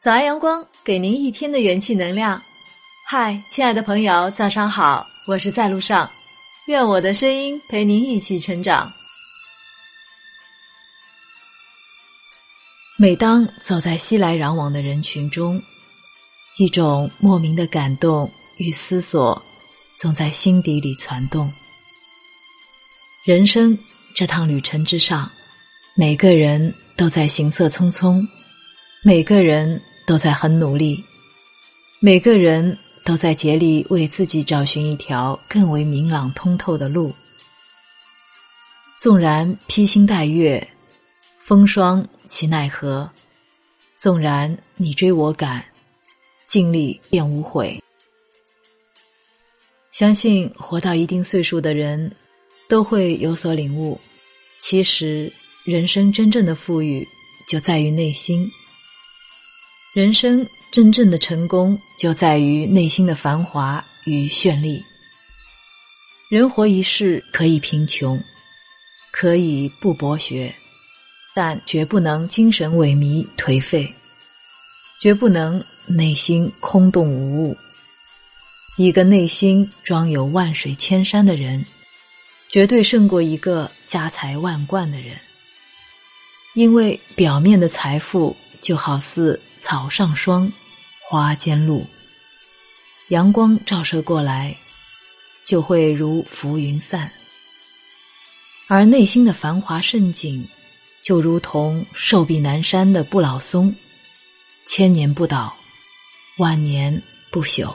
早安，阳光，给您一天的元气能量。嗨，亲爱的朋友，早上好，我是在路上，愿我的声音陪您一起成长。每当走在熙来攘往的人群中，一种莫名的感动与思索，总在心底里攒动。人生这趟旅程之上，每个人都在行色匆匆，每个人。都在很努力，每个人都在竭力为自己找寻一条更为明朗通透的路。纵然披星戴月，风霜其奈何；纵然你追我赶，尽力便无悔。相信活到一定岁数的人，都会有所领悟。其实，人生真正的富裕，就在于内心。人生真正的成功，就在于内心的繁华与绚丽。人活一世，可以贫穷，可以不博学，但绝不能精神萎靡颓废，绝不能内心空洞无物。一个内心装有万水千山的人，绝对胜过一个家财万贯的人，因为表面的财富。就好似草上霜，花间露。阳光照射过来，就会如浮云散；而内心的繁华盛景，就如同寿比南山的不老松，千年不倒，万年不朽。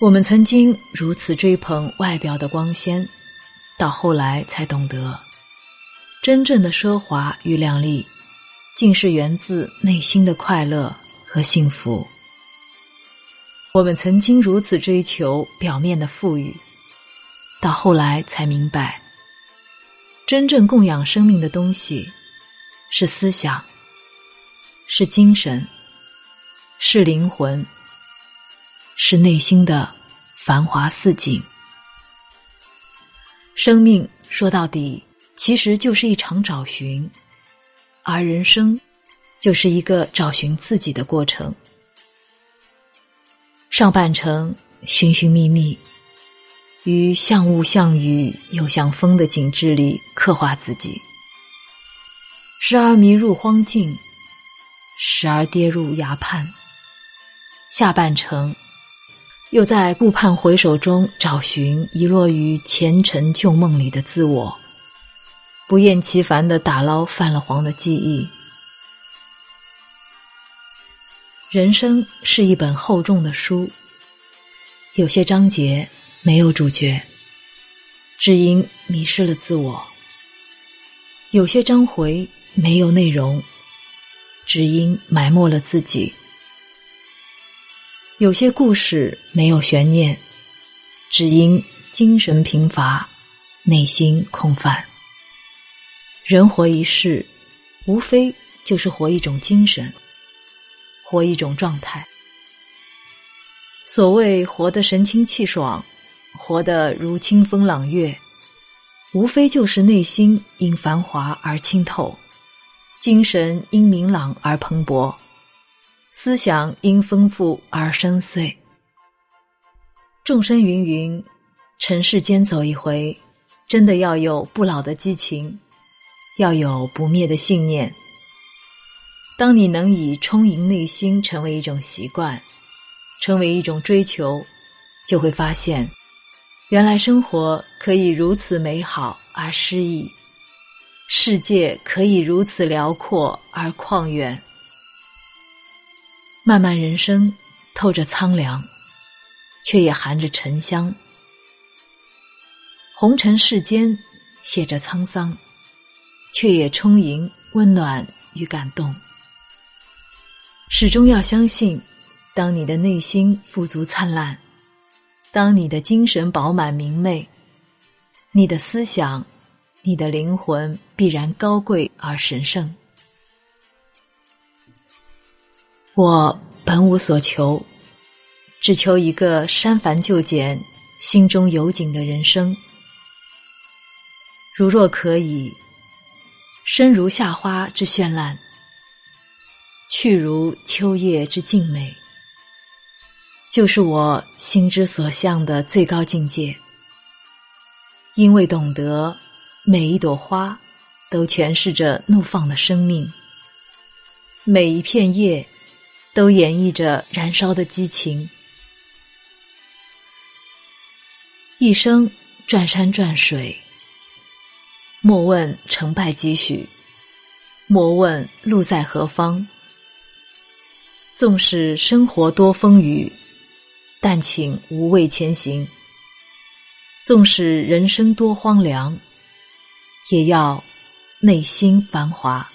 我们曾经如此追捧外表的光鲜，到后来才懂得，真正的奢华与靓丽，竟是源自内心的快乐。和幸福，我们曾经如此追求表面的富裕，到后来才明白，真正供养生命的东西是思想，是精神，是灵魂，是内心的繁华似锦。生命说到底，其实就是一场找寻，而人生。就是一个找寻自己的过程。上半程寻寻觅觅，于像雾像雨又像风的景致里刻画自己；时而迷入荒境，时而跌入崖畔。下半程又在顾盼回首中找寻遗落于前尘旧梦里的自我，不厌其烦的打捞泛了黄的记忆。人生是一本厚重的书，有些章节没有主角，只因迷失了自我；有些章回没有内容，只因埋没了自己；有些故事没有悬念，只因精神贫乏，内心空泛。人活一世，无非就是活一种精神。活一种状态，所谓活得神清气爽，活得如清风朗月，无非就是内心因繁华而清透，精神因明朗而蓬勃，思想因丰富而深邃。众生芸芸，尘世间走一回，真的要有不老的激情，要有不灭的信念。当你能以充盈内心成为一种习惯，成为一种追求，就会发现，原来生活可以如此美好而诗意，世界可以如此辽阔而旷远。漫漫人生，透着苍凉，却也含着沉香；红尘世间，写着沧桑，却也充盈温暖。与感动。始终要相信，当你的内心富足灿烂，当你的精神饱满明媚，你的思想、你的灵魂必然高贵而神圣。我本无所求，只求一个删繁就简、心中有景的人生。如若可以，生如夏花之绚烂，去如秋叶之静美，就是我心之所向的最高境界。因为懂得，每一朵花都诠释着怒放的生命，每一片叶都演绎着燃烧的激情。一生转山转水。莫问成败几许，莫问路在何方。纵使生活多风雨，但请无畏前行。纵使人生多荒凉，也要内心繁华。